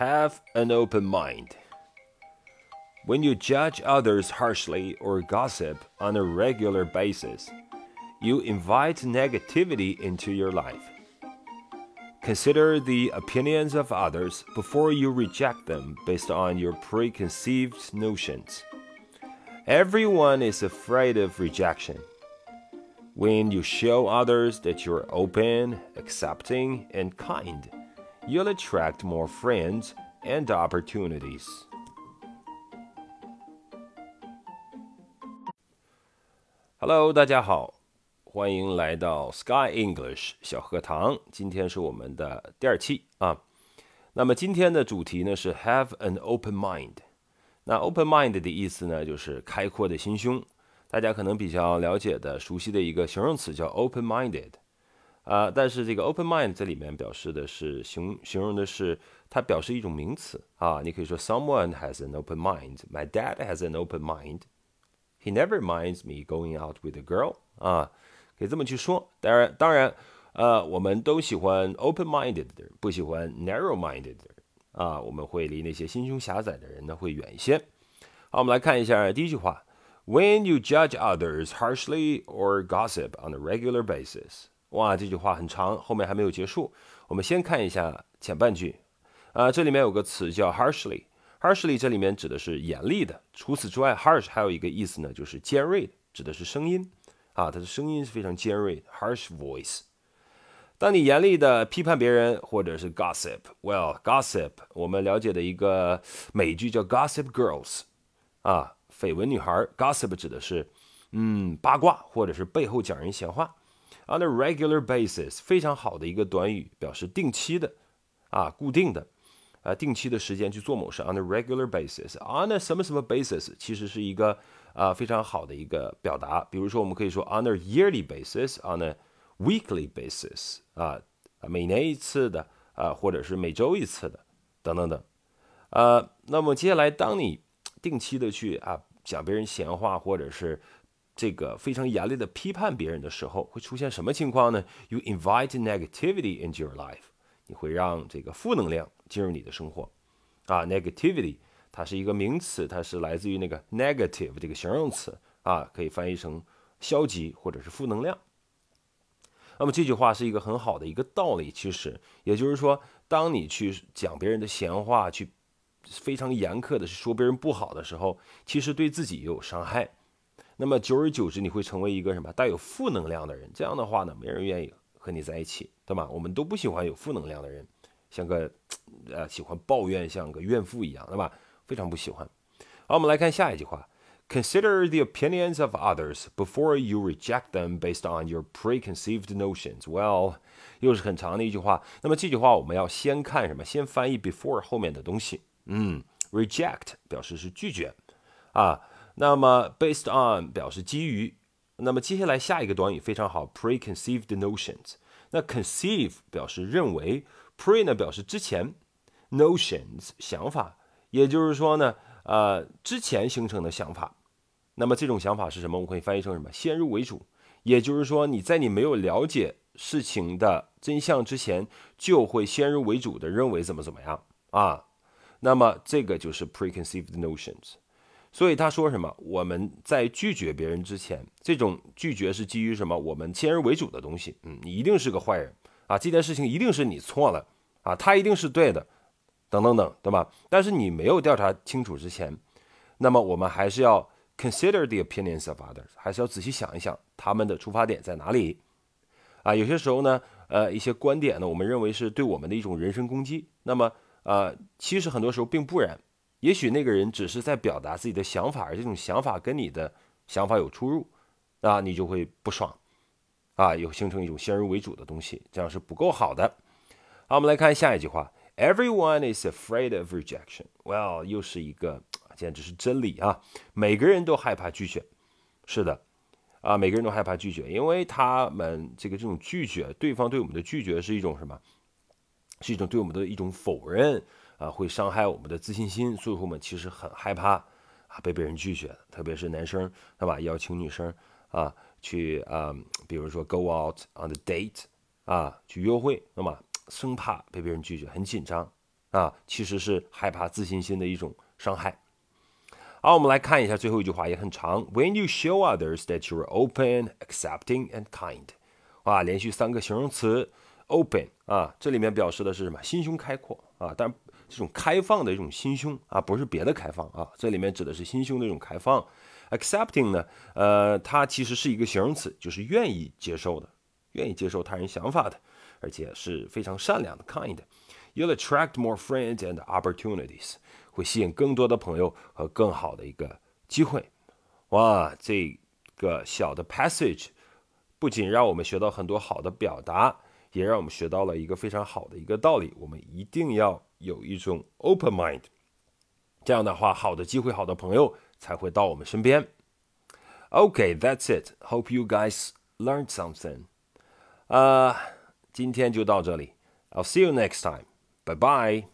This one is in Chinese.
Have an open mind. When you judge others harshly or gossip on a regular basis, you invite negativity into your life. Consider the opinions of others before you reject them based on your preconceived notions. Everyone is afraid of rejection. When you show others that you're open, accepting, and kind, you'll attract more friends and opportunities. Hello，大家好，欢迎来到 Sky English 小课堂。今天是我们的第二期啊。那么今天的主题呢是 Have an open mind。那 open mind 的意思呢就是开阔的心胸。大家可能比较了解的、熟悉的一个形容词叫 open-minded。 啊，但是这个 open mind 在里面表示的是形形容的是它表示一种名词啊。你可以说 someone has an open mind。My dad has an open mind。He never minds me going out with a girl 啊，可以这么去说。当然，当然，呃，我们都喜欢 open-minded 的人，不喜欢 narrow-minded 的人啊。我们会离那些心胸狭窄的人呢会远一些。好，我们来看一下第一句话：When you judge others harshly or gossip on a regular basis。 哇，这句话很长，后面还没有结束。我们先看一下前半句啊，这里面有个词叫 harshly。harshly 这里面指的是严厉的。除此之外，harsh 还有一个意思呢，就是尖锐，指的是声音啊，它的声音是非常尖锐，harsh voice。当你严厉的批判别人，或者是 gossip，well，gossip 我们了解的一个美剧叫 Gossip Girls 啊，绯闻女孩。gossip 指的是嗯八卦，或者是背后讲人闲话。On a regular basis，非常好的一个短语，表示定期的啊，固定的。啊，定期的时间去做某事，on a regular basis，on a 什么什么 basis，其实是一个啊非常好的一个表达。比如说，我们可以说 on a yearly basis，on a weekly basis，啊，每年一次的，啊，或者是每周一次的，等等等。呃，那么接下来，当你定期的去啊讲别人闲话，或者是这个非常严厉的批判别人的时候，会出现什么情况呢？You invite negativity into your life，你会让这个负能量。进入你的生活，啊，negativity，它是一个名词，它是来自于那个 negative 这个形容词啊，可以翻译成消极或者是负能量。那么这句话是一个很好的一个道理，其实也就是说，当你去讲别人的闲话，去非常严苛的去说别人不好的时候，其实对自己也有伤害。那么久而久之，你会成为一个什么带有负能量的人？这样的话呢，没人愿意和你在一起，对吧？我们都不喜欢有负能量的人，像个。呃，喜欢抱怨，像个怨妇一样，对吧？非常不喜欢。好，我们来看下一句话：Consider the opinions of others before you reject them based on your preconceived notions. Well，又是很长的一句话。那么这句话我们要先看什么？先翻译 before 后面的东西。嗯，reject 表示是拒绝啊。那么 based on 表示基于。那么接下来下一个短语非常好，preconceived notions。那 conceive 表示认为，pre 呢表示之前。Notions 想法，也就是说呢，呃，之前形成的想法，那么这种想法是什么？我们可以翻译成什么？先入为主，也就是说你在你没有了解事情的真相之前，就会先入为主的认为怎么怎么样啊？那么这个就是 preconceived notions。所以他说什么？我们在拒绝别人之前，这种拒绝是基于什么？我们先入为主的东西。嗯，你一定是个坏人啊！这件事情一定是你错了啊！他一定是对的。等等等，对吧？但是你没有调查清楚之前，那么我们还是要 consider the opinions of others，还是要仔细想一想他们的出发点在哪里啊？有些时候呢，呃，一些观点呢，我们认为是对我们的一种人身攻击，那么呃，其实很多时候并不然，也许那个人只是在表达自己的想法，而这种想法跟你的想法有出入，啊，你就会不爽，啊，有形成一种先入为主的东西，这样是不够好的。好，我们来看下一句话。Everyone is afraid of rejection. Well，又是一个简直是真理啊！每个人都害怕拒绝。是的，啊，每个人都害怕拒绝，因为他们这个这种拒绝，对方对我们的拒绝是一种什么？是一种对我们的一种否认啊，会伤害我们的自信心。所以说我们其实很害怕啊被别人拒绝，特别是男生，对吧？邀请女生啊去啊，比如说 go out on the date 啊，去约会，那么。生怕被别人拒绝，很紧张啊，其实是害怕自信心的一种伤害。好，我们来看一下最后一句话，也很长。When you show others that you are open, accepting, and kind，啊，连续三个形容词，open 啊，这里面表示的是什么？心胸开阔啊，但这种开放的一种心胸啊，不是别的开放啊，这里面指的是心胸的一种开放。Accepting 呢，呃，它其实是一个形容词，就是愿意接受的，愿意接受他人想法的，而且是非常善良的，kind。You'll attract more friends and opportunities，会吸引更多的朋友和更好的一个机会。哇，这个小的 passage 不仅让我们学到很多好的表达，也让我们学到了一个非常好的一个道理：我们一定要有一种 open mind。这样的话，好的机会、好的朋友。才会到我们身边。Okay, that's it. Hope you guys learned something. 啊，今天就到这里。I'll see you next time. Bye bye.